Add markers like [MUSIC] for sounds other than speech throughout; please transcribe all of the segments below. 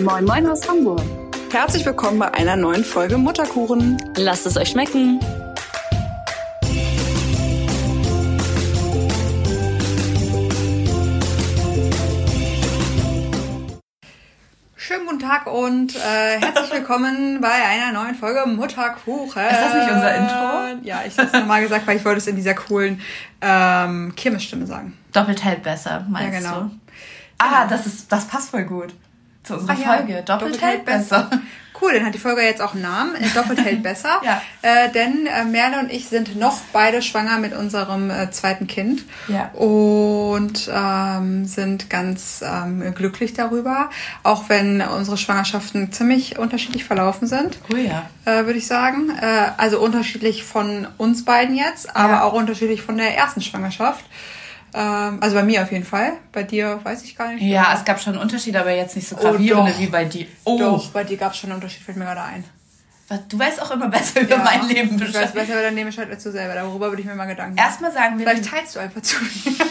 Moin Moin aus Hamburg. Herzlich willkommen bei einer neuen Folge Mutterkuchen. Lasst es euch schmecken. Schönen guten Tag und äh, herzlich willkommen [LAUGHS] bei einer neuen Folge Mutterkuchen. Ist das nicht unser Intro? Ja, ich habe es nochmal gesagt, weil ich wollte es in dieser coolen ähm, Kirmesstimme sagen. Doppelt hält besser, meinst Ja, genau. du? Ah, das, ist, das passt voll gut zu unserer Ach ja, Folge. Doppelt, hält besser. Cool, dann hat die Folge jetzt auch einen Namen. Äh, Doppelt hält [LAUGHS] besser. Ja. Äh, denn äh, Merle und ich sind noch beide schwanger mit unserem äh, zweiten Kind. Ja. Und ähm, sind ganz ähm, glücklich darüber. Auch wenn unsere Schwangerschaften ziemlich unterschiedlich verlaufen sind. Oh ja. Äh, würde ich sagen. Äh, also unterschiedlich von uns beiden jetzt, aber Ja. auch unterschiedlich von der ersten Schwangerschaft. Ähm, also bei mir auf jeden Fall. Bei dir weiß ich gar nicht. Ja, es gab schon einen Unterschied, aber jetzt nicht so Oh, gravierende doch. wie bei dir. Oh, Doch, bei dir gab es schon einen Unterschied, fällt mir gerade ein. du weißt auch immer besser über mein Leben Ich weiß Bescheid. besser über dein Leben Bescheid als du selber. Darüber würde ich mir mal Gedanken machen. Erstmal sagen wir, Vielleicht teilst du einfach zu mir. [LAUGHS]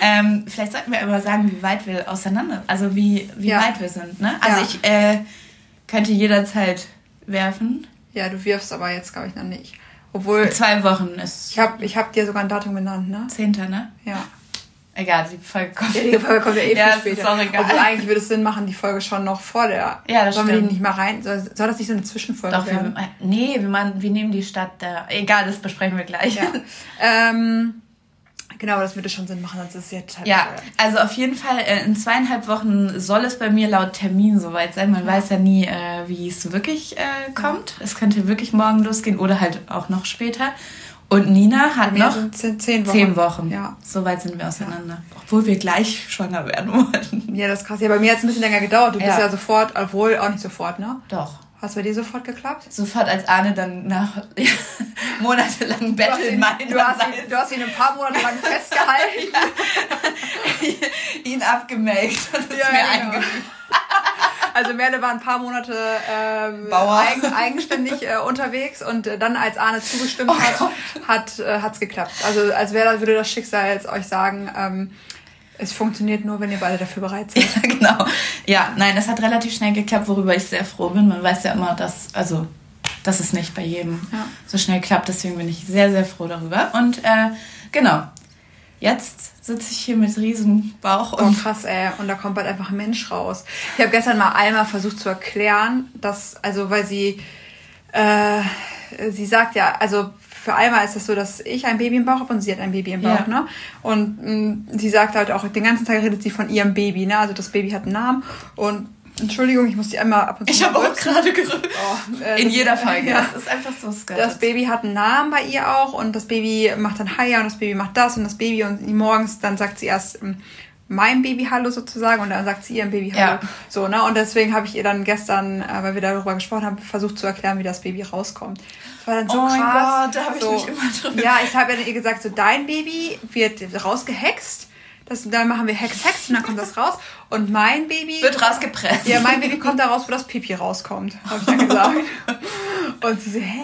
ähm, vielleicht sollten wir aber sagen, wie weit wir auseinander, also wie, wie Ja. weit wir sind. Ne? Also Ja. ich äh, könnte jederzeit werfen. Ja, du wirfst aber jetzt, glaube ich, noch nicht. Obwohl, Zwei Wochen ist ich habe ich hab dir sogar ein Datum genannt, ne? Zehnter, ne? Ja. Egal, die Folge kommt. Ja, die Folge kommt ja eh [LAUGHS] Ja, viel es ist später. auch egal. Obwohl eigentlich würde es Sinn machen, die Folge schon noch vor der. Ja, das Sollen wir die stimmt. nicht mal rein? Soll, soll das nicht so eine Zwischenfolge Doch, wir, werden? äh, nee, wir, machen, wir nehmen die Stadt da. Egal, das besprechen wir gleich. Ja. ähm, genau, das würde schon Sinn machen, sonst ist es jetzt halt. Ja, äh, also auf jeden Fall äh, in zweieinhalb Wochen soll es bei mir laut Termin soweit sein. Man weiß ja nie, äh, wie es wirklich äh, kommt. Es könnte wirklich morgen losgehen oder halt auch noch später. Und Nina hat noch zehn, zehn Wochen. zehn Wochen. Ja. Soweit sind wir auseinander. Obwohl wir gleich schwanger werden [LAUGHS] wollen. Ja, das ist krass. Ja, bei mir hat es ein bisschen länger gedauert. Du bist Ja. ja sofort, obwohl auch nicht sofort, ne? Doch. Hast bei dir sofort geklappt? Sofort als Arne dann nach [LAUGHS] ja, monatelang Du hast, Betteln ihn, meiner du, hast ihn, du hast ihn ein paar Monate lang [LAUGHS] festgehalten. ihn abgemelkt und es Ja, mir genau. [LAUGHS] Also Merle war ein paar Monate ähm, eigen, eigenständig äh, unterwegs und äh, dann, als Arne zugestimmt Oh hat, Gott. hat äh, hat's geklappt. Also als wäre würde das Schicksal jetzt euch sagen, ähm, es funktioniert nur, wenn ihr beide dafür bereit [LAUGHS] seid. Ja, genau. Ja, nein, es hat relativ schnell geklappt, worüber ich sehr froh bin. Man weiß ja immer, dass, also, dass es nicht bei jedem Ja. so schnell klappt. Deswegen bin ich sehr, sehr froh darüber. Und äh, genau, jetzt sitze ich hier mit riesen Bauch Oh, und krass, ey. Und da kommt bald einfach ein Mensch raus. Ich habe gestern mal einmal versucht zu erklären, dass, also weil sie, äh, sie sagt ja, also für Alma ist es so, dass ich ein Baby im Bauch habe und sie hat ein Baby im Bauch, Ja. ne? Und mh, sie sagt halt auch, den ganzen Tag redet sie von ihrem Baby, ne? Also das Baby hat einen Namen und Entschuldigung, ich muss die einmal ab und zu ich habe auch gerade gerührt. Oh, äh, In das- jeder Folge. Ja. Das ist einfach so sketch. Das Baby hat einen Namen bei ihr auch und das Baby macht dann Haya und das Baby macht das und das Baby und morgens dann sagt sie erst ähm, mein Baby Hallo sozusagen und dann sagt sie ihrem Baby Hallo. Ja. So, ne? Und deswegen habe ich ihr dann gestern, äh, weil wir darüber gesprochen haben, versucht zu erklären, wie das Baby rauskommt. Das war dann so Oh mein. Gott, da habe ich so, mich immer drüber- Ja, ich habe ja ihr gesagt, so dein Baby wird rausgehext. Das, dann machen wir Hex, Hex und dann kommt das raus. Und mein Baby Wird rausgepresst. ja, mein Baby kommt da raus, wo das Pipi rauskommt, habe ich dann gesagt. Und sie so, hä?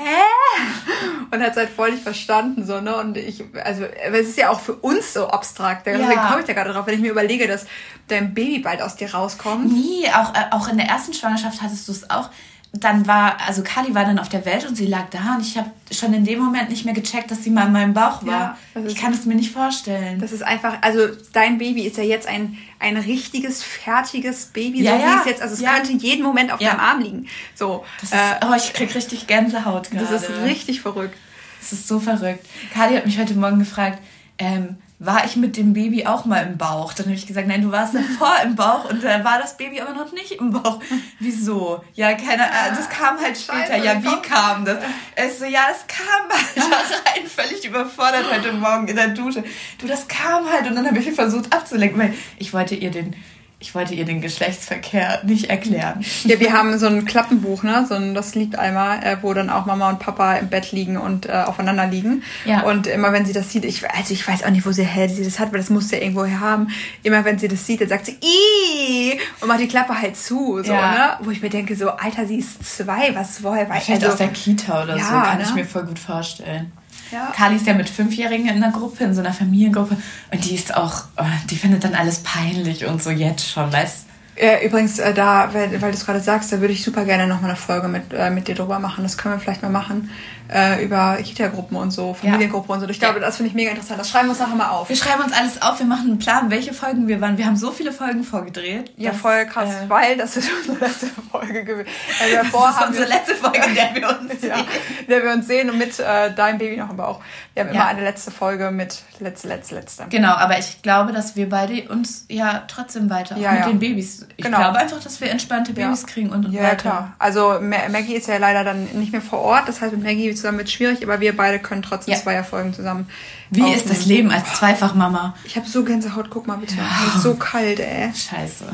Und hat es halt voll nicht verstanden, so, ne? Und ich, also, es ist ja auch für uns so abstrakt. Deswegen Ja. komme ich da gerade drauf, wenn ich mir überlege, dass dein Baby bald aus dir rauskommt. Nie, auch, äh, auch in der ersten Schwangerschaft hattest du es auch. Dann war, also Kali war dann auf der Welt und sie lag da und ich habe schon in dem Moment nicht mehr gecheckt, dass sie mal in meinem Bauch war. Ja, ich kann es mir nicht vorstellen. Das ist einfach, also dein Baby ist ja jetzt ein, ein richtiges, fertiges Baby, Ja, so wie ja. es jetzt, also es Ja. könnte jeden Moment auf deinem Arm liegen. So, Das ist, äh, oh, ich krieg richtig Gänsehaut gerade. das ist richtig verrückt. Das ist so verrückt. Kali hat mich heute Morgen gefragt, ähm, war ich mit dem Baby auch mal im Bauch? Dann habe ich gesagt, nein, du warst davor im Bauch und da war das Baby aber noch nicht im Bauch. [LAUGHS] Wieso? Ja, keine Ahnung, das kam halt später. Scheiße, ja, wie kam das? Es so, ja, das kam halt da [LAUGHS] rein, völlig überfordert heute Morgen in der Dusche. Du, das kam halt und dann habe ich versucht abzulenken, weil ich wollte ihr den, ich wollte ihr den Geschlechtsverkehr nicht erklären. [LAUGHS] Ja, wir haben so ein Klappenbuch, ne? So ein, das liegt einmal, äh, wo dann auch Mama und Papa im Bett liegen und äh, aufeinander liegen. Ja. Und immer wenn sie das sieht, ich, also ich weiß auch nicht, wo sie her sie das hat, weil das muss sie ja irgendwo her haben. Immer wenn sie das sieht, dann sagt sie Ih! und macht die Klappe halt zu, so, Ja. ne? Wo ich mir denke, so, Alter, sie ist zwei, was woher weiß Vielleicht also, aus der Kita oder so, ja, kann ne? ich mir voll gut vorstellen. Ja. Kali ist ja mit Fünfjährigen in einer Gruppe, in so einer Familiengruppe. Und die ist auch, oh, die findet dann alles peinlich und so jetzt schon, weißt Äh, übrigens, äh, da, weil, weil du es gerade sagst, da würde ich super gerne nochmal eine Folge mit, äh, mit dir drüber machen. Das können wir vielleicht mal machen. Äh, über Kita-Gruppen und so, Familiengruppen und so. Ich glaube, das finde ich mega interessant. Das schreiben wir uns nachher mal auf. Wir schreiben uns alles auf, wir machen einen Plan, welche Folgen wir waren. Wir haben so viele Folgen vorgedreht. Ja, dass, voll krass, äh, weil das ist unsere letzte Folge gewesen. Also davor das ist unsere wir, letzte Folge, in der wir uns [LAUGHS] ja, sehen. in der wir uns sehen und mit äh, deinem Baby noch im Bauch. Wir haben Ja. immer eine letzte Folge mit letzte, letzte, letzte. Genau, aber ich glaube, dass wir beide uns ja trotzdem weiter, Ja, mit ja. den Babys. Ich Genau. glaube einfach, dass wir entspannte Babys Ja. kriegen und, und Ja, weiter. klar. Also Ma- Maggie ist ja leider dann nicht mehr vor Ort. Das heißt, mit Maggie zusammen wird schwierig, aber wir beide können trotzdem Ja. zweier Folgen zusammen. Wie aufnehmen. ist das Leben als Zweifachmama? Ich habe so Gänsehaut, guck mal bitte. Es ist so kalt, ey. Scheiße.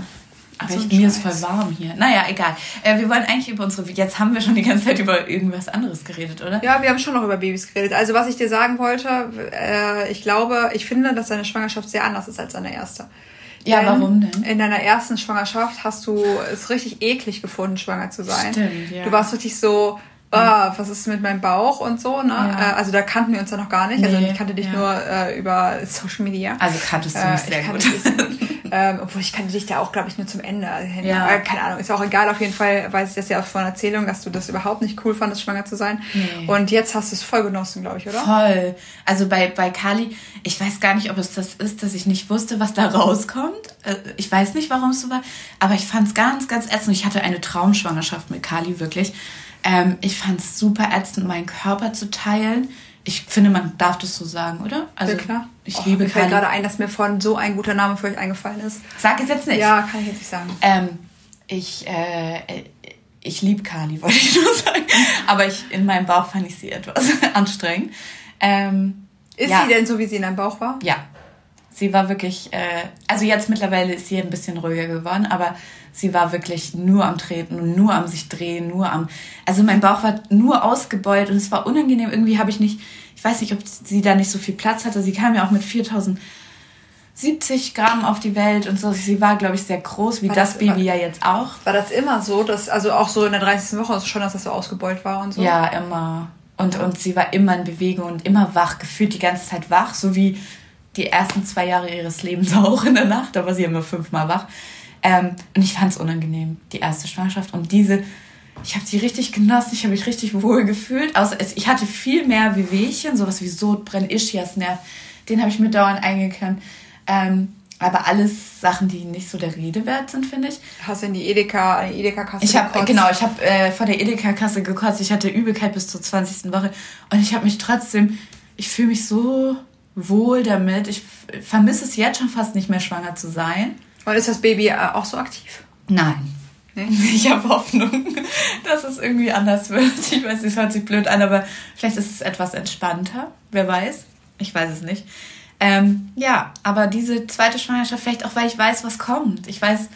Aber So ich, mir ist voll Scheiß. warm hier. Naja, egal. Äh, wir wollen eigentlich über unsere. Jetzt haben wir schon die ganze Zeit über irgendwas anderes geredet, oder? Ja, wir haben schon noch über Babys geredet. Also was ich dir sagen wollte, äh, ich glaube, ich finde, dass deine Schwangerschaft sehr anders ist als deine erste. Ja, warum denn? In deiner ersten Schwangerschaft hast du es richtig eklig gefunden, schwanger zu sein. Stimmt, ja. Du warst richtig so, ah, was ist mit meinem Bauch und so, ne? Ja. Äh, also da kannten wir uns ja noch gar nicht. Also Nee, ich kannte dich ja. nur äh, über Social Media. Also kanntest du mich Äh, sehr gut. dich [LAUGHS] ähm, obwohl ich kannte dich da auch, glaube ich, nur zum Ende. hin. Ja. Aber keine Ahnung, ist auch egal. Auf jeden Fall weiß ich das ja auch von Erzählung, dass du das überhaupt nicht cool fandest, schwanger zu sein. Nee. Und jetzt hast du es voll genossen, glaube ich, oder? Voll. Also bei, bei Kali, ich weiß gar nicht, ob es das ist, dass ich nicht wusste, was da rauskommt. Äh, Ich weiß nicht, warum es so war, aber ich fand es ganz, ganz ätzend. Ich hatte eine Traumschwangerschaft mit Kali, wirklich. Ähm, ich fand es super ätzend, meinen Körper zu teilen. Ich finde, man darf das so sagen, oder? Also, ja, klar. Ich Och, liebe Mir fällt Kali. gerade ein, dass mir vorhin so ein guter Name für euch eingefallen ist. Sag es jetzt nicht. Ja, kann ich jetzt nicht sagen. Ähm, ich, äh, ich liebe Kali, [LAUGHS] wollte ich nur sagen. Aber ich, in meinem Bauch fand ich sie etwas [LAUGHS] anstrengend. Ähm, Ist ja. sie denn so, wie sie in deinem Bauch war? Ja. Sie war wirklich, äh, also jetzt mittlerweile ist sie ein bisschen ruhiger geworden, aber sie war wirklich nur am Treten und nur am sich drehen, nur am, also mein Bauch war nur ausgebeult und es war unangenehm. Irgendwie habe ich nicht, ich weiß nicht, ob sie da nicht so viel Platz hatte. Sie kam ja auch mit 4070 Gramm auf die Welt und so. Sie war, glaube ich, sehr groß, wie War das, das- Baby ja jetzt auch. War das immer so, dass, also auch so in der 30. Woche schon, dass das so ausgebeult war und so? Ja, immer. Und, und sie war immer in Bewegung und immer wach, gefühlt die ganze Zeit wach, so wie die ersten zwei Jahre ihres Lebens [LAUGHS] auch in der Nacht. Da war sie immer fünfmal wach. Ähm, und ich fand es unangenehm, die erste Schwangerschaft. Und diese, ich habe die richtig genossen, ich habe mich richtig wohl gefühlt. Außer es, ich hatte viel mehr Wehwehchen, sowas wie Sodbrennen, Ischiasnerv, den habe ich mir dauernd eingeklemmt. Ähm, aber alles Sachen, die nicht so der Rede wert sind, finde ich. Hast du in die Edeka, die Edeka-Kasse Ich habe gekotzt? genau, ich habe äh, vor der Edeka-Kasse gekotzt. Ich hatte Übelkeit bis zur 20. Woche und ich habe mich trotzdem, ich fühle mich so wohl damit. Ich vermisse es jetzt schon fast nicht mehr schwanger zu sein. Und ist das Baby äh, auch so aktiv? Nein. Nee? [LAUGHS] Ich habe Hoffnung, dass es irgendwie anders wird. Ich weiß, es hört sich blöd an, aber vielleicht ist es etwas entspannter. Wer weiß? Ich weiß es nicht. Ähm, ja, aber diese zweite Schwangerschaft, vielleicht auch, weil ich weiß, was kommt. Ich weiß,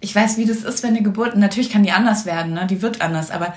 ich weiß, wie das ist, wenn eine Geburt, natürlich kann die anders werden, ne? die wird anders, aber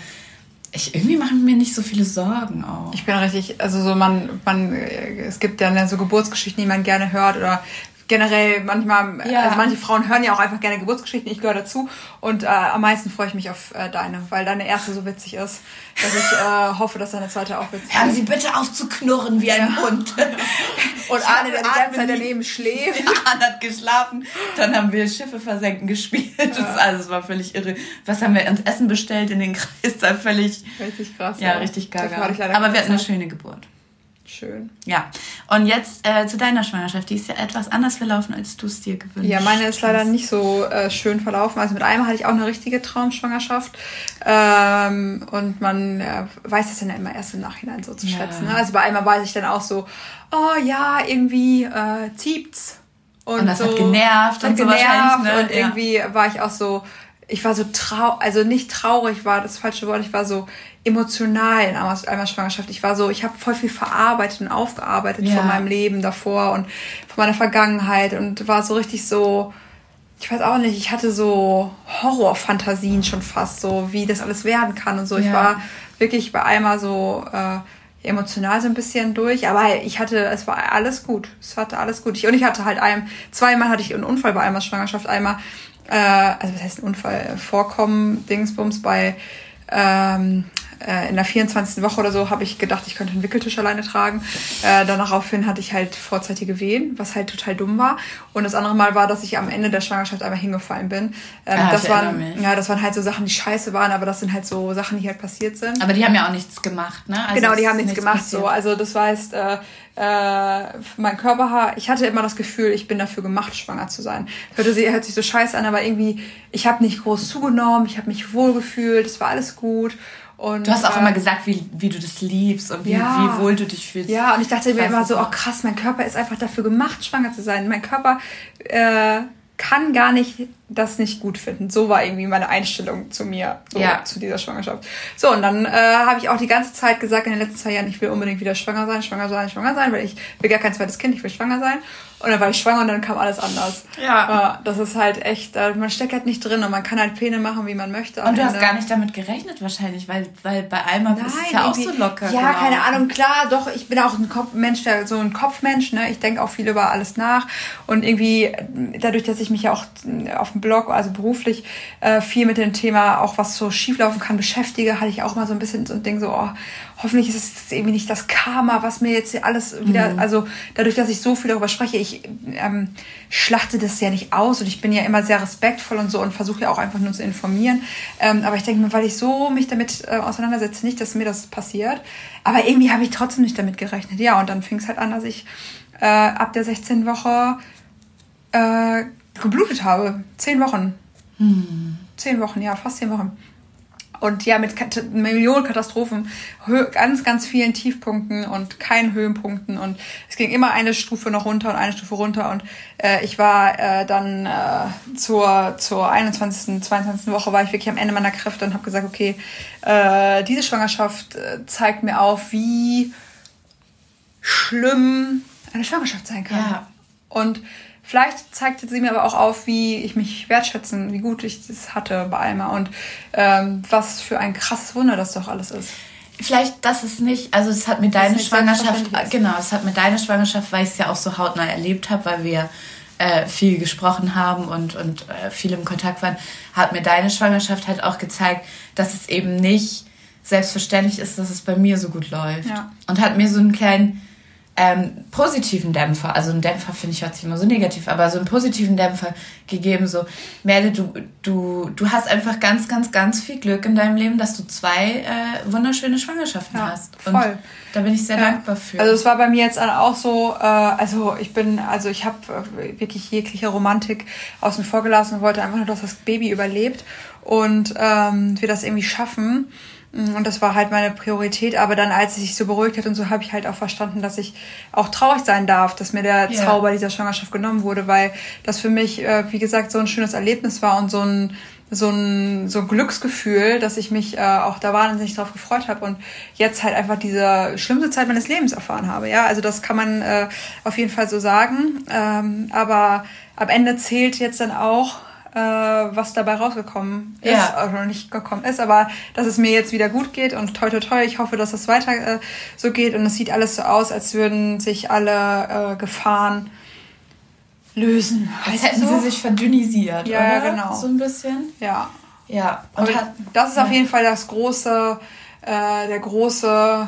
ich, irgendwie machen mir nicht so viele Sorgen auch. Ich bin richtig, also so man, man, äh, es gibt ja so Geburtsgeschichten, die man gerne hört oder generell manchmal, Ja. also manche Frauen hören ja auch einfach gerne Geburtsgeschichten, ich gehöre dazu und äh, am meisten freue ich mich auf äh, deine, weil deine erste so witzig ist, dass ich äh, [LAUGHS] hoffe, dass deine zweite auch witzig Hören ist. Sie bitte auf zu knurren wie ein Hund. [LAUGHS] Und Arne, der die ganze Zeit daneben schläft. Arne hat geschlafen, dann haben wir Schiffe versenken gespielt. Das, also, es war völlig irre. Was haben wir uns Essen bestellt in den Kreis? Da völlig, Richtig krass. ja, richtig gaga. Aber wir hatten eine schöne Geburt. Schön. Ja. Und jetzt äh, zu deiner Schwangerschaft. Die ist ja etwas anders verlaufen, als du es dir gewünscht Ja, meine ist leider hast. nicht so äh, schön verlaufen. Also mit einem hatte ich auch eine richtige Traumschwangerschaft. Ähm, und man äh, weiß das dann ja immer erst im Nachhinein so zu Ja. schätzen. Ne? Also bei einmal weiß ich dann auch so, oh ja, irgendwie äh, ziept's. Und das so, hat genervt und so genervt ne? Und Ja. irgendwie war ich auch so, ich war so trau, also nicht traurig war das falsche Wort, ich war so emotional in einmal Schwangerschaft. Ich war so, ich habe voll viel verarbeitet und aufgearbeitet Ja. von meinem Leben davor und von meiner Vergangenheit und war so richtig so, ich weiß auch nicht, ich hatte so Horrorfantasien schon fast, so wie das alles werden kann und so. Ich Ja. war wirklich bei einmal so äh, emotional so ein bisschen durch, aber ich hatte, es war alles gut. Es hatte alles gut. Ich, und ich hatte halt ein, zweimal hatte ich einen Unfall bei einmal Schwangerschaft, einmal, äh, also was heißt ein Unfall, Vorkommen, Dingsbums bei ähm, äh, in der 24. Woche oder so habe ich gedacht, ich könnte einen Wickeltisch alleine tragen. Äh, daraufhin hatte ich halt vorzeitige Wehen, was halt total dumm war. Und das andere Mal war, dass ich am Ende der Schwangerschaft einmal hingefallen bin. Ähm, Ah, das waren mich. ja, das waren halt so Sachen, die scheiße waren, aber das sind halt so Sachen, die halt passiert sind. Aber die haben ja auch nichts gemacht, ne? Also genau, die haben nichts gemacht passiert. so. Also das heißt, äh, äh, mein Körper, ich hatte immer das Gefühl, ich bin dafür gemacht, schwanger zu sein. Hörte sie, hört sich so scheiße an, aber irgendwie, ich habe nicht groß zugenommen, ich habe mich wohl gefühlt, es war alles gut. Und, Du hast auch äh, immer gesagt, wie, wie du das liebst und wie, Ja. wie wohl du dich fühlst. Ja, und ich dachte mir immer so, auch. oh krass, mein Körper ist einfach dafür gemacht, schwanger zu sein. Mein Körper äh, kann gar nicht das nicht gut finden. So war irgendwie meine Einstellung zu mir, so, Ja. zu dieser Schwangerschaft. So, und dann äh, habe ich auch die ganze Zeit gesagt in den letzten zwei Jahren, ich will unbedingt wieder schwanger sein, schwanger sein, schwanger sein, weil ich will gar kein zweites Kind, ich will schwanger sein. Und dann war ich schwanger und dann kam alles anders. Ja. Das ist halt echt, äh, man steckt halt nicht drin und man kann halt Pläne machen, wie man möchte. Und du hast Ende. gar nicht damit gerechnet wahrscheinlich, weil, weil bei Alma ist es ja auch so locker. Ja, gelaufen. keine Ahnung, klar, doch, ich bin auch ein Kopf Mensch, der, so ein Kopfmensch, ne? Ich denke auch viel über alles nach. Und irgendwie, dadurch, dass ich mich ja auch äh, auf dem Blog, also beruflich, äh, viel mit dem Thema, auch was so schieflaufen kann, beschäftige, hatte ich auch mal so ein bisschen so ein Ding so, oh, hoffentlich ist es jetzt irgendwie nicht das Karma, was mir jetzt hier alles wieder, also dadurch, dass ich so viel darüber spreche, ich ähm, schlachte das ja nicht aus und ich bin ja immer sehr respektvoll und so und versuche ja auch einfach nur zu informieren. Ähm, aber ich denke mir, weil ich so mich damit äh, auseinandersetze, nicht, dass mir das passiert. Aber irgendwie habe ich trotzdem nicht damit gerechnet. Ja, und dann fing es halt an, dass ich äh, ab der 16. Woche äh, geblutet habe. Zehn Wochen. Zehn Wochen, ja, fast zehn Wochen. Und ja, mit Millionen Katastrophen, ganz, ganz vielen Tiefpunkten und keinen Höhenpunkten. Und es ging immer eine Stufe noch runter und eine Stufe runter. Und äh, ich war äh, dann äh, zur, zur 21., 22. Woche, war ich wirklich am Ende meiner Kräfte und habe gesagt, okay, äh, diese Schwangerschaft äh, zeigt mir auf, wie schlimm eine Schwangerschaft sein kann. Ja. Und vielleicht zeigte sie mir aber auch auf, wie ich mich wertschätzen, wie gut ich das hatte bei Alma und ähm, was für ein krasses Wunder das doch alles ist. Vielleicht, das ist nicht, also es hat mir deine Schwangerschaft, ist. genau, es hat mir deine Schwangerschaft, weil ich es ja auch so hautnah erlebt habe, weil wir äh, viel gesprochen haben und, und äh, viel im Kontakt waren, hat mir deine Schwangerschaft halt auch gezeigt, dass es eben nicht selbstverständlich ist, dass es bei mir so gut läuft. Ja. Und hat mir so einen kleinen ähm, positiven Dämpfer, also ein Dämpfer finde ich hört sich immer so negativ, aber so einen positiven Dämpfer gegeben, so Merle, du, du, du hast einfach ganz, ganz, ganz viel Glück in deinem Leben, dass du zwei äh, wunderschöne Schwangerschaften Ja, hast. Und voll. da bin ich sehr Ja. dankbar für. Also es war bei mir jetzt auch so, äh, also ich bin, also ich habe äh, wirklich jegliche Romantik außen vor gelassen und wollte einfach nur, dass das Baby überlebt und ähm, wir das irgendwie schaffen. Und das war halt meine Priorität. Aber dann, als es sich so beruhigt hat und so, habe ich halt auch verstanden, dass ich auch traurig sein darf, dass mir der Ja. Zauber dieser Schwangerschaft genommen wurde, weil das für mich, äh, wie gesagt, so ein schönes Erlebnis war und so ein so ein, so ein Glücksgefühl, dass ich mich äh, auch da wahnsinnig drauf gefreut habe und jetzt halt einfach diese schlimmste Zeit meines Lebens erfahren habe. Ja, also das kann man äh, auf jeden Fall so sagen. Ähm, aber am Ende zählt jetzt dann auch, äh, was dabei rausgekommen ist, Ja. oder nicht gekommen ist, aber dass es mir jetzt wieder gut geht und toi toi toi, ich hoffe, dass es weiter äh, so geht und es sieht alles so aus, als würden sich alle äh, Gefahren lösen. Als hätten so? sie sich verdünnisiert, Ja, oder? ja, genau. So ein bisschen. Ja. Ja. Und Und das ist auf jeden Fall das große, äh, der große,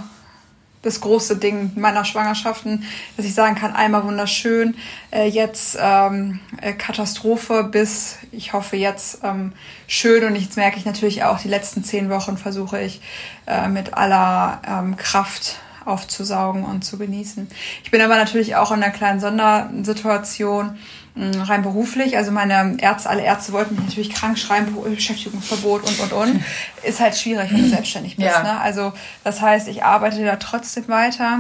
das große Ding meiner Schwangerschaften, dass ich sagen kann, einmal wunderschön, äh, jetzt ähm, äh, Katastrophe bis, ich hoffe jetzt ähm, schön und jetzt merke ich natürlich auch, die letzten zehn Wochen versuche ich äh, mit aller ähm, Kraft aufzusaugen und zu genießen. Ich bin aber natürlich auch in einer kleinen Sondersituation, rein beruflich. Also meine Ärzte, alle Ärzte wollten mich natürlich krank schreiben, Be- Beschäftigungsverbot und, und, und. [LAUGHS] Ist halt schwierig, wenn du selbstständig bist. Ja. Ne? Also das heißt, ich arbeite da trotzdem weiter.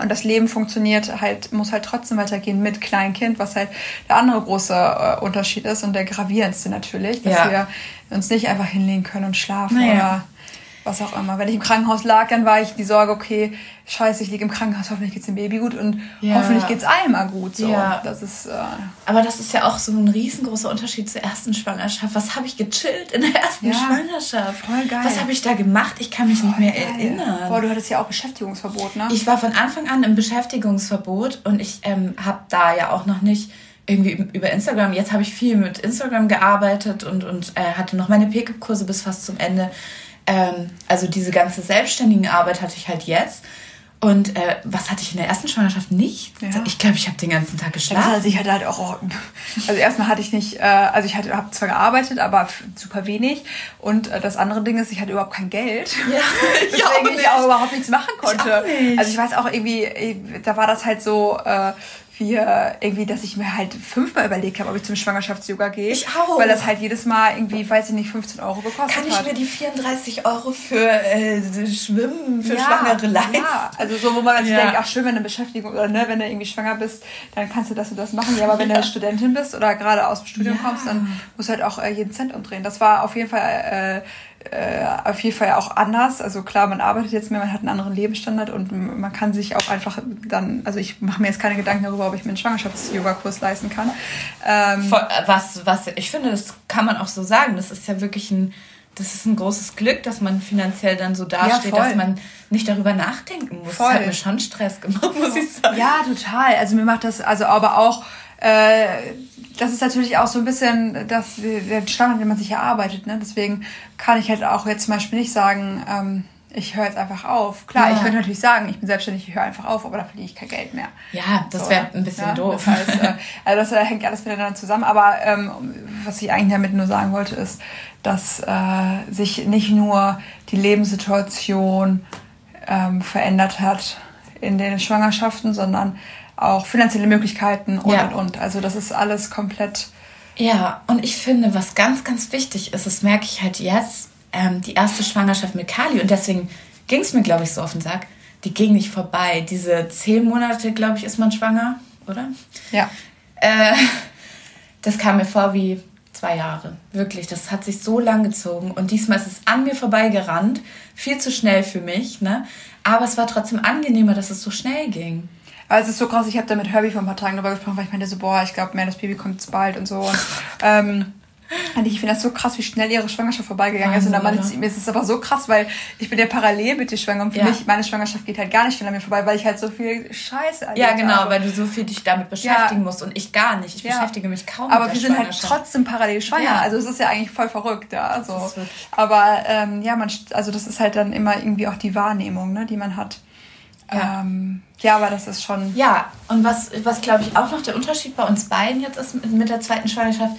Und das Leben funktioniert halt, muss halt trotzdem weitergehen mit Kleinkind, was halt der andere große äh, Unterschied ist und der gravierendste natürlich, dass Ja. wir uns nicht einfach hinlegen können und schlafen Naja. oder was auch immer. Wenn ich im Krankenhaus lag, dann war ich die Sorge, okay, scheiße, ich liege im Krankenhaus, hoffentlich geht's dem Baby gut und Ja. hoffentlich geht's Alma gut. So. Ja. Das ist, äh, Aber das ist ja auch so ein riesengroßer Unterschied zur ersten Schwangerschaft. Was habe ich gechillt in der ersten Ja, Schwangerschaft? voll geil. Was habe ich da gemacht? Ich kann mich nicht mehr geil. erinnern. Boah, du hattest ja auch Beschäftigungsverbot, ne? Ich war von Anfang an im Beschäftigungsverbot und ich ähm, habe da ja auch noch nicht irgendwie über Instagram, jetzt habe ich viel mit Instagram gearbeitet und, und äh, hatte noch meine Pickup-Kurse bis fast zum Ende. Ähm, also diese ganze selbstständigen Arbeit hatte ich halt jetzt. Und äh, was hatte ich in der ersten Schwangerschaft nicht? Ja. Ich glaube, ich habe den ganzen Tag geschlafen. Also ich hatte halt auch, also erstmal hatte ich nicht, äh, also ich habe zwar gearbeitet, aber super wenig. Und äh, das andere Ding ist, ich hatte überhaupt kein Geld. [LAUGHS] Ja, [LAUGHS] deswegen ich auch, ich auch überhaupt nichts machen konnte. Ich also ich weiß auch irgendwie, da war das halt so, äh, wir irgendwie, dass ich mir halt fünfmal überlegt habe, ob ich zum Schwangerschafts-Yoga gehe. Ich auch. Weil das halt jedes Mal irgendwie, weiß ich nicht, 15 Euro gekostet Kann ich hat. mir die 34 Euro für äh, Schwimmen, für ja, Schwangere leisten? Ja, also so, wo man sich ja. denkt, ach schön, wenn du Beschäftigung oder ne, wenn du irgendwie schwanger bist, dann kannst du das und das machen. Ja, aber wenn ja. du [LAUGHS] Studentin bist oder gerade aus dem Studium kommst, dann musst du halt auch äh, jeden Cent umdrehen. Das war auf jeden Fall... Äh, äh, auf jeden Fall auch anders. Also klar, man arbeitet jetzt mehr, man hat einen anderen Lebensstandard und man kann sich auch einfach dann, also ich mache mir jetzt keine Gedanken darüber, ob ich mir einen Schwangerschafts-Yoga-Kurs leisten kann. Ähm, was, was, ich finde, das kann man auch so sagen. Das ist ja wirklich ein, das ist ein großes Glück, dass man finanziell dann so dasteht, ja, dass man nicht darüber nachdenken muss. Voll. Das hat mir schon Stress gemacht, [LAUGHS] muss ich sagen. Ja, total. Also mir macht das, also aber auch, äh, das ist natürlich auch so ein bisschen das, der Standard, den man sich erarbeitet. Ne? Deswegen kann ich halt auch jetzt zum Beispiel nicht sagen, ähm, ich höre jetzt einfach auf. Klar, ja. ich könnte natürlich sagen, ich bin selbstständig, ich höre einfach auf, aber da verdiene ich kein Geld mehr. Ja, das so, wäre ein bisschen ja, doof. Das heißt, äh, also das äh, hängt alles miteinander zusammen. Aber ähm, was ich eigentlich damit nur sagen wollte, ist, dass äh, sich nicht nur die Lebenssituation ähm, verändert hat in den Schwangerschaften, sondern auch finanzielle Möglichkeiten und ja. und und. Also das ist alles komplett. Ja, und ich finde, was ganz, ganz wichtig ist, das merke ich halt jetzt, ähm, die erste Schwangerschaft mit Kali und deswegen ging es mir, glaube ich, so auf den Sack. Die ging nicht vorbei. Diese zehn Monate, glaube ich, ist man schwanger, oder? Ja. Äh, das kam mir vor wie zwei Jahre. Wirklich, das hat sich so lang gezogen. Und diesmal ist es an mir vorbeigerannt. Viel zu schnell für mich, ne? Aber es war trotzdem angenehmer, dass es so schnell ging. Aber es ist so krass, ich habe da mit Herbie vor ein paar Tagen darüber gesprochen, weil ich meinte so, boah, ich glaube, das Baby kommt jetzt bald und so. Und, ähm, und ich finde das so krass, wie schnell ihre Schwangerschaft vorbeigegangen Wahnsinn, ist. Und dann meinte, mir ist es aber so krass, weil ich bin ja parallel mit dir schwanger und für ja. mich, meine Schwangerschaft geht halt gar nicht schnell an mir vorbei, weil ich halt so viel Scheiße Ja, genau, habe. weil du so viel dich damit beschäftigen ja. musst und ich gar nicht. Ich ja. beschäftige mich kaum aber mit Aber wir sind halt trotzdem parallel schwanger. Also es ist ja eigentlich voll verrückt, ja. Also, aber ähm, ja, man, also das ist halt dann immer irgendwie auch die Wahrnehmung, ne, die man hat. Ja. Ähm, ja, aber das ist schon. Ja, und was, was glaube ich auch noch der Unterschied bei uns beiden jetzt ist mit, der zweiten Schwangerschaft,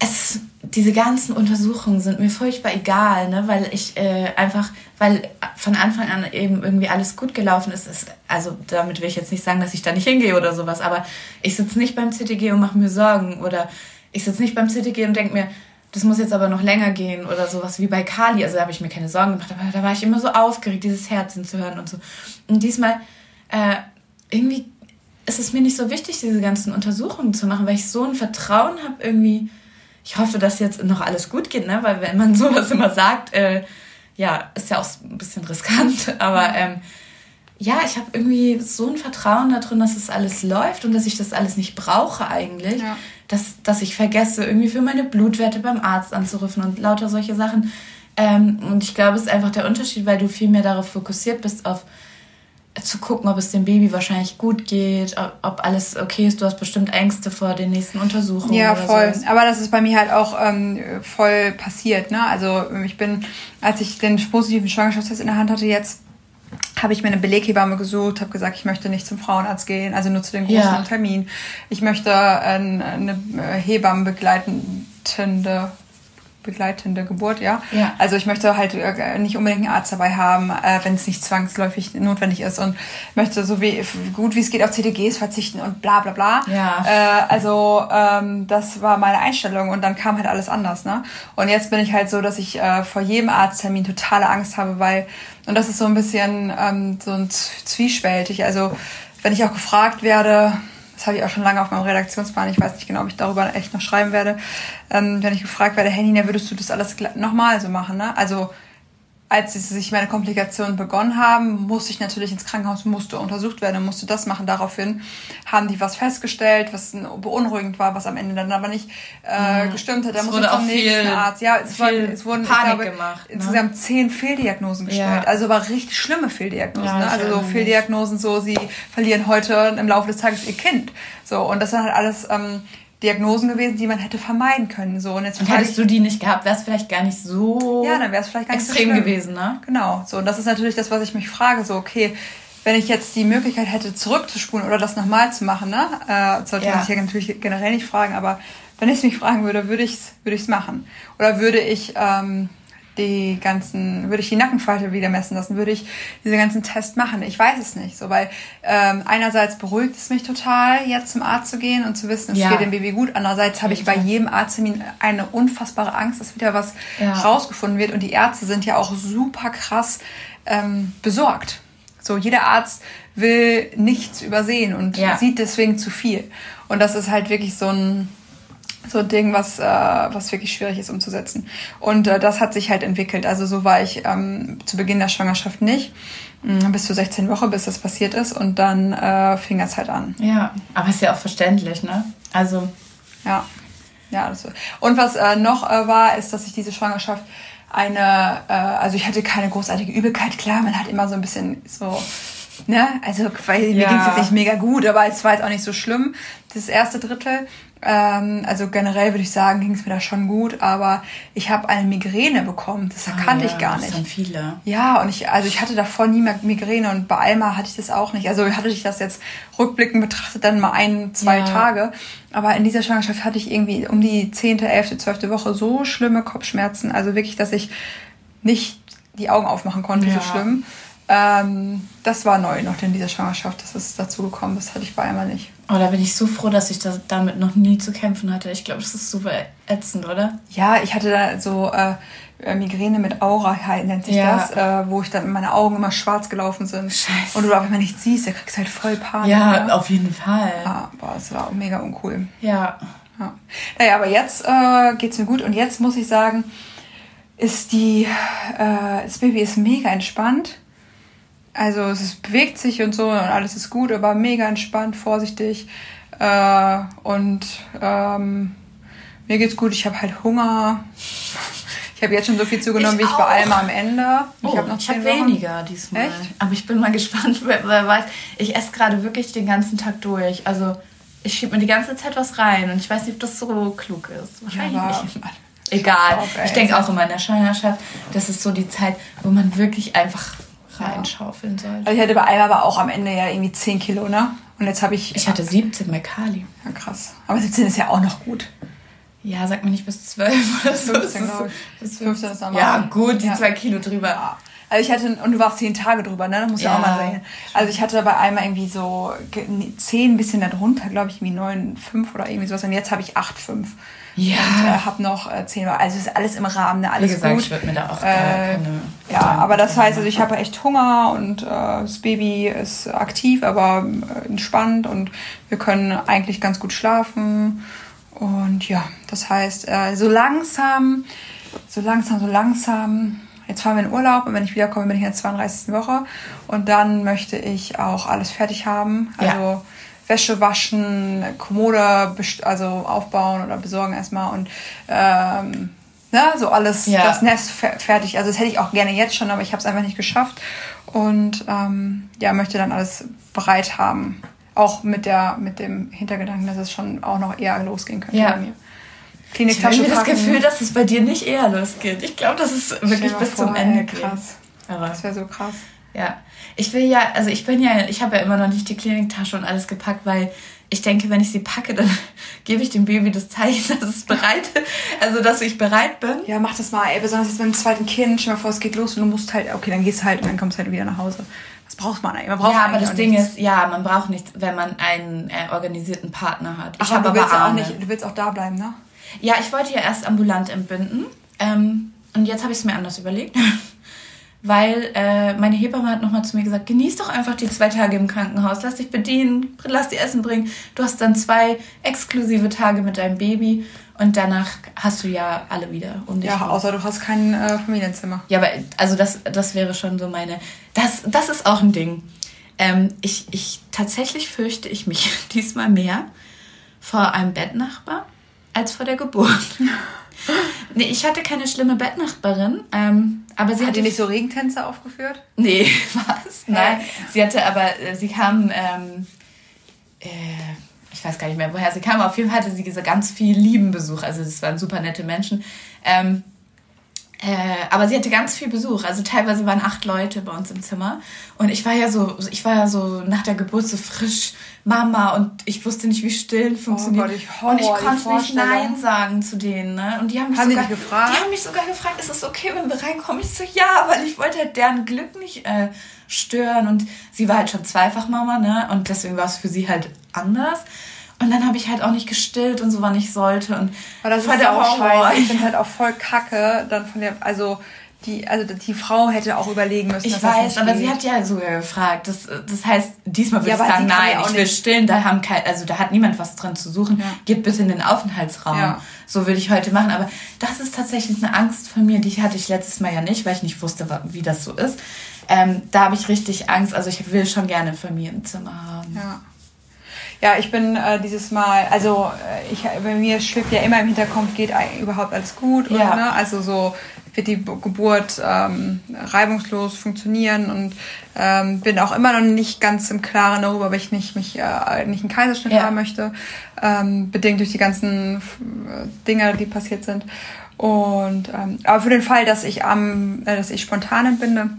es, diese ganzen Untersuchungen sind mir furchtbar egal, ne? weil ich äh, einfach, weil von Anfang an eben irgendwie alles gut gelaufen ist, ist. Also damit will ich jetzt nicht sagen, dass ich da nicht hingehe oder sowas, aber ich sitze nicht beim CTG und mache mir Sorgen oder ich sitze nicht beim CTG und denke mir, das muss jetzt aber noch länger gehen oder sowas wie bei Kali. Also da habe ich mir keine Sorgen gemacht, aber da war ich immer so aufgeregt, dieses Herzen zu hören und so. Und diesmal äh, irgendwie ist es mir nicht so wichtig, diese ganzen Untersuchungen zu machen, weil ich so ein Vertrauen habe irgendwie. Ich hoffe, dass jetzt noch alles gut geht, ne? Weil wenn man [LAUGHS] sowas immer sagt, äh, ja, ist ja auch ein bisschen riskant, [LAUGHS] aber ähm, ja, ich habe irgendwie so ein Vertrauen darin, dass es alles läuft und dass ich das alles nicht brauche eigentlich. Ja. Dass, dass ich vergesse, irgendwie für meine Blutwerte beim Arzt anzurufen und lauter solche Sachen. Ähm, und ich glaube, es ist einfach der Unterschied, weil du viel mehr darauf fokussiert bist, auf zu gucken, ob es dem Baby wahrscheinlich gut geht, ob alles okay ist. Du hast bestimmt Ängste vor den nächsten Untersuchungen. Ja, voll. Aber das ist bei mir halt auch ähm, voll passiert. Ne? Also ich bin, als ich den positiven Schwangerschaftstest in der Hand hatte jetzt, habe ich mir eine Beleghebamme gesucht, habe gesagt, ich möchte nicht zum Frauenarzt gehen, also nur zu den großen ja. Terminen. Ich möchte äh, eine Hebamme begleitende begleitende Geburt, ja. ja. Also ich möchte halt äh, nicht unbedingt einen Arzt dabei haben, äh, wenn es nicht zwangsläufig notwendig ist und möchte so wie gut wie es geht auf CTGs verzichten und bla bla bla. Ja. Äh, also ähm, das war meine Einstellung und dann kam halt alles anders, ne? Und jetzt bin ich halt so, dass ich äh, vor jedem Arzttermin totale Angst habe, weil und das ist so ein bisschen ähm, so ein zwiespältig. Also wenn ich auch gefragt werde, das habe ich auch schon lange auf meinem Redaktionsplan, ich weiß nicht genau, ob ich darüber echt noch schreiben werde, ähm, wenn ich gefragt werde, hey Nina, würdest du das alles nochmal so machen? Ne? Also als sich meine Komplikationen begonnen haben, musste ich natürlich ins Krankenhaus, musste untersucht werden und musste das machen. Daraufhin haben die was festgestellt, was beunruhigend war, was am Ende dann aber nicht äh, mhm. gestimmt hat. Da musste ich zum nächsten Arzt. Ja, es, war, es wurden Panik glaube, gemacht, ne? insgesamt zehn Fehldiagnosen gestellt. Ja. Also aber richtig schlimme Fehldiagnosen. Ja, ne? Also so Fehldiagnosen, so sie verlieren heute im Laufe des Tages ihr Kind. So und das dann halt alles ähm, Diagnosen gewesen, die man hätte vermeiden können. So, und jetzt und hättest du die nicht gehabt, wäre es vielleicht gar nicht so ja, dann wäre es vielleicht gar nicht extrem so gewesen, ne? Genau. So, und das ist natürlich das, was ich mich frage. So, okay, wenn ich jetzt die Möglichkeit hätte, zurückzuspulen oder das nochmal zu machen, ne? Äh, sollte Ja. man sich ja natürlich generell nicht fragen, aber wenn ich es mich fragen würde, würde ich es würde ich's machen. Oder würde ich ähm, die ganzen, würde ich die Nackenfalte wieder messen lassen, würde ich diese ganzen Tests machen. Ich weiß es nicht. So, weil ähm, einerseits beruhigt es mich total, jetzt zum Arzt zu gehen und zu wissen, es Ja. geht dem Baby gut. Andererseits habe ich bei jedem Arzttermin eine unfassbare Angst, dass wieder was Ja. rausgefunden wird. Und die Ärzte sind ja auch super krass ähm, besorgt. So, jeder Arzt will nichts übersehen und Ja. sieht deswegen zu viel. Und das ist halt wirklich so ein, so ein Ding, was, äh, was wirklich schwierig ist umzusetzen. Und äh, das hat sich halt entwickelt. Also so war ich ähm, zu Beginn der Schwangerschaft nicht, mh, bis zur 16 Woche, bis das passiert ist. Und dann äh, fing es halt an. Ja, aber ist ja auch verständlich, ne? Also, Ja, ja. Das, und was äh, noch äh, war, ist, dass ich diese Schwangerschaft eine, äh, also ich hatte keine großartige Übelkeit. Klar, man hat immer so ein bisschen so, ne, also weil mir Ja. ging es jetzt nicht mega gut, aber es war jetzt auch nicht so schlimm. Das erste Drittel, ähm, also generell würde ich sagen, ging es mir da schon gut, aber ich habe eine Migräne bekommen. Das kannte ja, ich gar Das nicht. haben viele. Ja, und ich, also ich hatte davor nie mehr Migräne und bei Alma hatte ich das auch nicht. Also hatte ich das jetzt rückblickend betrachtet dann mal ein, zwei Ja. Tage. Aber in dieser Schwangerschaft hatte ich irgendwie um die zehnte, elfte, zwölfte Woche so schlimme Kopfschmerzen. Also wirklich, dass ich nicht die Augen aufmachen konnte, Ja. so schlimm. Ähm, das war neu noch in dieser Schwangerschaft. Das ist dazu gekommen. Das hatte ich bei Alma nicht. Oh, da bin ich so froh, dass ich das damit noch nie zu kämpfen hatte. Ich glaube, das ist super ätzend, oder? Ja, ich hatte da so äh, Migräne mit Aura, halt, nennt sich Ja. das, äh, wo ich dann meine Augen immer schwarz gelaufen sind. Scheiße. Und du auf einmal nichts siehst, da kriegst du halt voll Panik. Ja, ne? auf jeden Fall. Ja, boah, das war mega uncool. Ja. Ja. Naja, aber jetzt äh, geht's mir gut und jetzt muss ich sagen, ist die, äh, das Baby ist mega entspannt. Also es bewegt sich und so und alles ist gut, aber mega entspannt, vorsichtig. Äh, und ähm, mir geht's gut, ich habe halt Hunger. [LAUGHS] Ich habe jetzt schon so viel zugenommen, Ich wie ich bei. Alma am Ende. Oh, hab ich habe zehn Wochen. weniger diesmal. Echt? Aber ich bin mal [LAUGHS] gespannt, wer, wer weiß. Ich esse gerade wirklich den ganzen Tag durch. Also ich schiebe mir die ganze Zeit was rein und ich weiß nicht, ob das so klug ist. Wahrscheinlich aber-. Egal. ich denke auch immer in der Schwangerschaft, das ist so die Zeit, wo man wirklich einfach reinschaufeln sollte. Also ich hatte bei Alma aber auch am Ende ja irgendwie 10 Kilo, ne? Und jetzt habe ich... Ich hatte 17 bei Kali. Ja, krass. Aber 17 ist ja auch noch gut. Ja, sag mir nicht bis 12 oder so. 15, Das ist glaub ich. bis 15 ist normal. Ja, gut, die Ja. zwei Kilo drüber. Ja. Also ich hatte, und du warst zehn Tage drüber, ne? Das muss ja, Ja. auch mal sein. Also ich hatte bei einmal irgendwie so zehn, ein bisschen darunter, glaube ich, irgendwie neun, fünf oder irgendwie sowas. Und jetzt habe ich acht, fünf. Ja. Und äh, habe noch äh, zehn. Also es ist alles im Rahmen, ne? Alles Wie gesagt, gut. ich würde mir da auch Äh, keine... ja, aber das heißt, also ich habe echt Hunger und äh, das Baby ist aktiv, aber äh, entspannt und wir können eigentlich ganz gut schlafen. Und ja, das heißt, äh, so langsam, so langsam, so langsam. Jetzt fahren wir in Urlaub und wenn ich wiederkomme, bin ich in der 32. Woche. Und dann möchte ich auch alles fertig haben. Ja. Wäsche waschen, Kommode also aufbauen oder besorgen erstmal und ähm, ne, so alles, Ja. das Nest fer fertig. Also das hätte ich auch gerne jetzt schon, aber ich habe es einfach nicht geschafft. Und ähm, ja, möchte dann alles bereit haben. Auch mit, der, mit dem Hintergedanken, dass es schon auch noch eher losgehen könnte Ja. bei mir. Ich habe Kliniktasche das. Gefühl, dass es bei dir nicht eher losgeht. Ich glaube, dass es Stell dir wirklich bis vor, zum Ende ey, geht. krass. Aber Das wäre so krass. Ja, ich will ja, also ich bin ja, ich habe ja immer noch nicht die Kliniktasche und alles gepackt, weil ich denke, wenn ich sie packe, dann [LAUGHS] gebe ich dem Baby das Zeichen, dass es bereit, also dass ich bereit bin. Ja, mach das mal, ey. Besonders jetzt mit dem zweiten Kind. Dir mal vor, es geht los und du musst halt, okay, dann gehst du halt und dann kommst du halt wieder nach Hause. Was braucht man eigentlich? Man braucht ja, aber das Ding nichts. ist, ja, man braucht nichts, wenn man einen äh, organisierten Partner hat. Ich Ach, habe aber willst auch nicht, du willst auch da bleiben, ne? Ja, ich wollte ja erst ambulant entbinden. Ähm, und jetzt habe ich es mir anders überlegt. [LAUGHS] Weil äh, meine Hebamme hat nochmal zu mir gesagt, genieß doch einfach die zwei Tage im Krankenhaus, lass dich bedienen, lass dir Essen bringen. Du hast dann zwei exklusive Tage mit deinem Baby und danach hast du ja alle wieder um dich Ja, rum. außer du hast kein äh, Familienzimmer. Ja, aber also das, das wäre schon so meine. Das, das ist auch ein Ding. Ähm, ich, ich tatsächlich fürchte ich mich [LAUGHS] diesmal mehr vor einem Bettnachbar als vor der Geburt. [LAUGHS] nee, ich hatte keine schlimme Bettnachbarin, ähm, aber sie Hat hatte die nicht so Regentänze aufgeführt? Nee, [LAUGHS] was? Nein. Sie hatte aber, äh, sie kam, ähm, äh, ich weiß gar nicht mehr, woher sie kam, aber auf jeden Fall hatte sie ganz viel lieben Besuch. Also das waren super nette Menschen. Ähm, äh, aber sie hatte ganz viel Besuch. Also teilweise waren acht Leute bei uns im Zimmer. Und ich war ja so, ich war ja so nach der Geburt so frisch Mama und ich wusste nicht, wie stillen funktioniert. Oh Gott, ich Horror, und ich konnte nicht Nein sagen zu denen. Ne? Und die haben mich haben sogar, die, gefragt? die haben mich sogar gefragt, ist es okay, wenn wir reinkommen? Ich so, ja, weil ich wollte halt deren Glück nicht äh, stören. Und sie war halt schon zweifach Mama, ne? Und deswegen war es für sie halt anders. Und dann habe ich halt auch nicht gestillt und so, wann ich sollte. Und Aber das ist der auch scheiße. Ich [LAUGHS] finde halt auch voll kacke, dann von der, also die, also die Frau hätte auch überlegen müssen. Ich weiß, aber geht. sie hat ja sogar gefragt. Das, das heißt, diesmal würde ja, ich sagen, nein, ja ich will stillen, da haben kein, also da hat niemand was dran zu suchen. Ja. Geht bitte in den Aufenthaltsraum. Ja. So würde ich heute machen. Aber das ist tatsächlich eine Angst von mir, die hatte ich letztes Mal ja nicht, weil ich nicht wusste, wie das so ist. Ähm, da habe ich richtig Angst. Also ich will schon gerne ein Familienzimmer haben. Ja. Ja, ich bin äh, dieses Mal, also äh, ich, bei mir schwebt ja immer im Hinterkopf, geht überhaupt alles gut? Ja. Und, ne? Also so wird die Geburt ähm, reibungslos funktionieren und ähm, bin auch immer noch nicht ganz im Klaren darüber, ob ich nicht mich äh, nicht einen Kaiserschnitt ja. haben möchte, ähm, bedingt durch die ganzen äh, Dinge, die passiert sind. Und ähm, aber für den Fall, dass ich am, äh, dass ich spontan entbinde,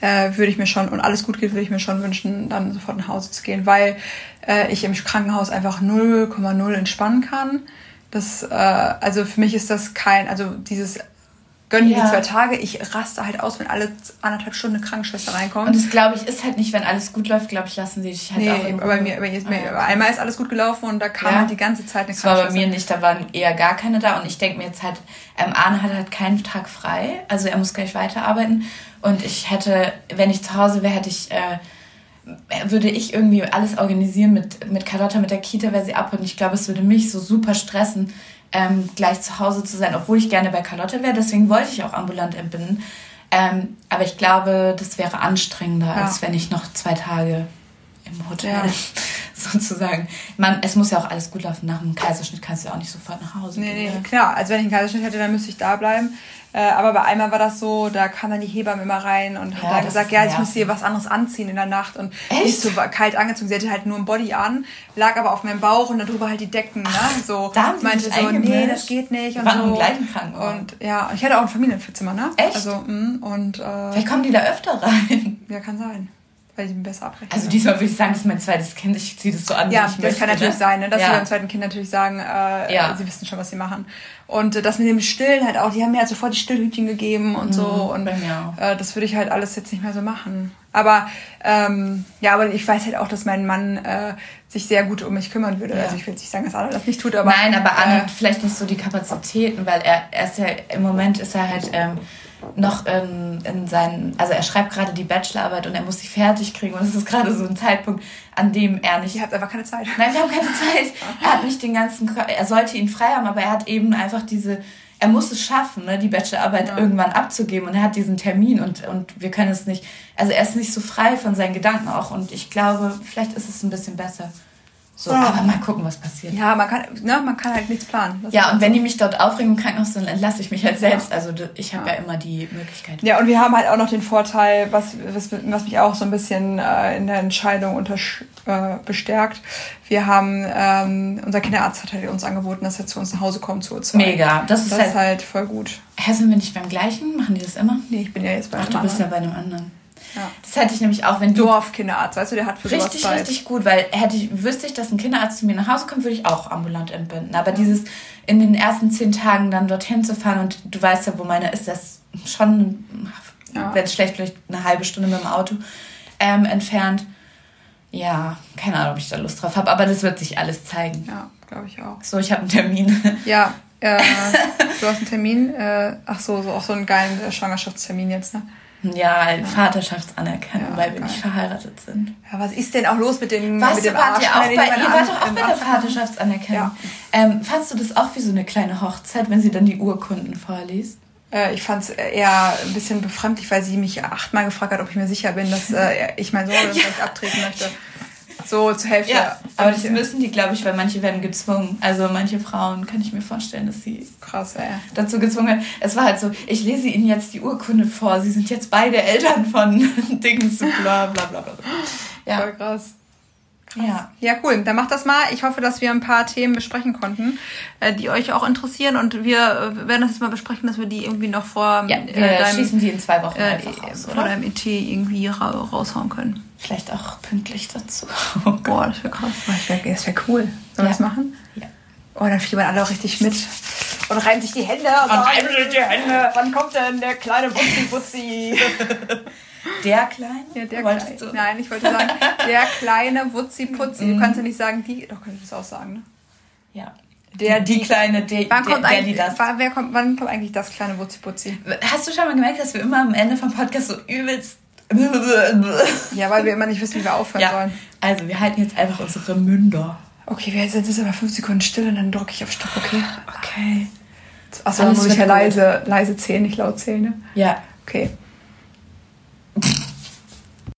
äh, würde ich mir schon, und alles gut geht, würde ich mir schon wünschen, dann sofort nach Hause zu gehen, weil äh, ich im Krankenhaus einfach 0,0 entspannen kann. Das, äh, also für mich ist das kein, also dieses gönn dir ja. die zwei Tage. Ich raste halt aus, wenn alle anderthalb Stunden eine Krankenschwester reinkommt. Und das glaube ich ist halt nicht, wenn alles gut läuft, glaube ich, lassen sie dich halt nee, auch. Aber bei mir, bei mir, ah, einmal ist alles gut gelaufen und da kam ja. halt die ganze Zeit eine Krankenschwester. Das war bei mir nicht, da waren eher gar keine da und ich denke mir jetzt halt, ähm, Arne hat halt keinen Tag frei, also er muss gleich weiterarbeiten und ich hätte, wenn ich zu Hause wäre, hätte ich, äh, würde ich irgendwie alles organisieren mit, mit Carlotta, mit der Kita, wer sie abholt. Und ich glaube, es würde mich so super stressen, ähm, gleich zu Hause zu sein, obwohl ich gerne bei Carlotta wäre. Deswegen wollte ich auch ambulant entbinden. Ähm, aber ich glaube, das wäre anstrengender, ja. als wenn ich noch zwei Tage im Hotel ja. [LAUGHS] sozusagen. Man, es muss ja auch alles gut laufen. Nach dem Kaiserschnitt kannst du ja auch nicht sofort nach Hause nee, gehen. Nee, klar. Also wenn ich einen Kaiserschnitt hätte, dann müsste ich da bleiben. Äh, aber bei einmal war das so, da kam dann die Hebamme immer rein und hat dann gesagt, ja, ich muss hier was anderes anziehen in der Nacht. Und Echt? nicht so kalt angezogen. Sie hatte halt nur ein Body an, lag aber auf meinem Bauch und darüber halt die Decken. Ne? So da meinte so, nee, das geht nicht. Und so. Im Krankenhaus. Und ja, ich hatte auch ein Familienzimmer, ne? Echt? Also, mh, und, äh, Vielleicht kommen die da öfter rein. Ja, kann sein weil sie besser abrechnen. Also diesmal würde ich sagen, das ist mein zweites Kind. Ich ziehe das so an. Ja, das möchte, kann natürlich ne? sein, ne? dass ja. sie beim zweiten Kind natürlich sagen, äh, ja. sie wissen schon, was sie machen. Und äh, das mit dem Stillen halt auch, die haben mir halt sofort die Stillhütchen gegeben und mhm, so. Und äh, das würde ich halt alles jetzt nicht mehr so machen. Aber ähm, ja, aber ich weiß halt auch, dass mein Mann äh, sich sehr gut um mich kümmern würde. Ja. Also ich will nicht sagen, dass Anna das nicht tut, aber. Nein, aber Anna äh, hat vielleicht nicht so die Kapazitäten, weil er, er ist ja im Moment ist er halt. Ähm, noch in, in seinen, also er schreibt gerade die Bachelorarbeit und er muss sie fertig kriegen und es ist gerade so ein Zeitpunkt, an dem er nicht. Ihr habt einfach keine Zeit. Nein, wir haben keine Zeit. Er hat nicht den ganzen, er sollte ihn frei haben, aber er hat eben einfach diese, er muss es schaffen, ne, die Bachelorarbeit ja. irgendwann abzugeben und er hat diesen Termin und, und wir können es nicht, also er ist nicht so frei von seinen Gedanken auch und ich glaube, vielleicht ist es ein bisschen besser. So, ja. aber mal gucken, was passiert. Ja, man kann, ne, man kann halt nichts planen. Das ja, und wenn so. die mich dort aufregen im Krankenhaus, dann entlasse ich mich halt selbst. Also ich habe ja. ja. immer die Möglichkeit. Ja, und wir haben halt auch noch den Vorteil, was, was, was mich auch so ein bisschen äh, in der Entscheidung unter, äh, bestärkt. Wir haben, ähm, unser Kinderarzt hat halt uns angeboten, dass er zu uns nach Hause kommt zu uns. Mega, das ist, das halt, ist halt voll gut. Hä, sind wir nicht beim gleichen? Machen die das immer? Nee, ich bin ja jetzt bei Ach, einem anderen. Ach, du bist ja bei einem anderen. Ja. Das hätte ich nämlich auch, wenn Dorfkinderarzt, weißt du, der hat für Richtig, sowas richtig gut, weil hätte ich, wüsste ich, dass ein Kinderarzt zu mir nach Hause kommt, würde ich auch ambulant entbinden. Aber ja. dieses in den ersten zehn Tagen dann dorthin zu fahren und du weißt ja, wo meine ist, das schon, ja. wenn es schlecht, vielleicht eine halbe Stunde mit dem Auto ähm, entfernt. Ja, keine Ahnung, ob ich da Lust drauf habe, aber das wird sich alles zeigen. Ja, glaube ich auch. So, ich habe einen Termin. [LAUGHS] Ja, äh, du hast einen Termin. Äh, ach so, so, auch so einen geilen Schwangerschaftstermin jetzt, ne? Ja, Vaterschaftsanerkennung, ja, weil wir nicht verheiratet sind. Ja, was ist denn auch los mit dem, was, mit dem wart Arsch? Ihr, auch bei, ihr wart doch auch bei der Vaterschaftsanerkennung. Ja. Ähm, fandst du das auch wie so eine kleine Hochzeit, wenn sie dann die Urkunden vorliest? Äh, ich fand es eher ein bisschen befremdlich, weil sie mich achtmal gefragt hat, ob ich mir sicher bin, dass äh, ich mein Sohn [LAUGHS] ja. vielleicht abtreten möchte so zur Hälfte. Ja, aber das müssen die, glaube ich, weil manche werden gezwungen. Also manche Frauen kann ich mir vorstellen, dass sie krass ey. dazu gezwungen werden. Es war halt so, ich lese ihnen jetzt die Urkunde vor. Sie sind jetzt beide Eltern von [LAUGHS] Dings, bla bla bla bla. Ja. Voll krass. Ja. Ja, cool. Dann macht das mal. Ich hoffe, dass wir ein paar Themen besprechen konnten, äh, die euch auch interessieren. Und wir äh, werden das jetzt mal besprechen, dass wir die irgendwie noch vor, Ja, äh, wir deinem, schließen die in zwei Wochen äh, einfach raus, vor oder? deinem ET irgendwie ra raushauen können. Vielleicht auch pünktlich dazu. Boah, das wäre krass. Das wäre wär cool. Sollen wir Ja. das machen? Ja. Oh, dann fiebern alle auch richtig mit. Und reiben sich die Hände. Und, reiben sich die Hände. Wann kommt denn der kleine Butzi? [LAUGHS] Der Kleine? Ja, der Wolltest kleine. du? Nein, ich wollte sagen, der kleine Wutzi Putzi. Mhm. Du kannst ja nicht sagen, die. Doch, kann ich das auch sagen, ne? Ja. Der, die, kleine, der, Wann der, kommt, der, die eigentlich, das. wer kommt, wann kommt eigentlich das kleine Wutzi Putzi? Hast du schon mal gemerkt, dass wir immer am Ende vom Podcast so übelst. Ja, weil wir immer nicht wissen, wie wir aufhören ja. sollen. Also, wir halten jetzt einfach unsere Münder. Okay, wir sind jetzt aber fünf Sekunden still und dann drücke ich auf Stopp, okay? Okay. Achso, dann muss ich ja leise, leise zählen, nicht laut zählen, ne? Ja. Okay.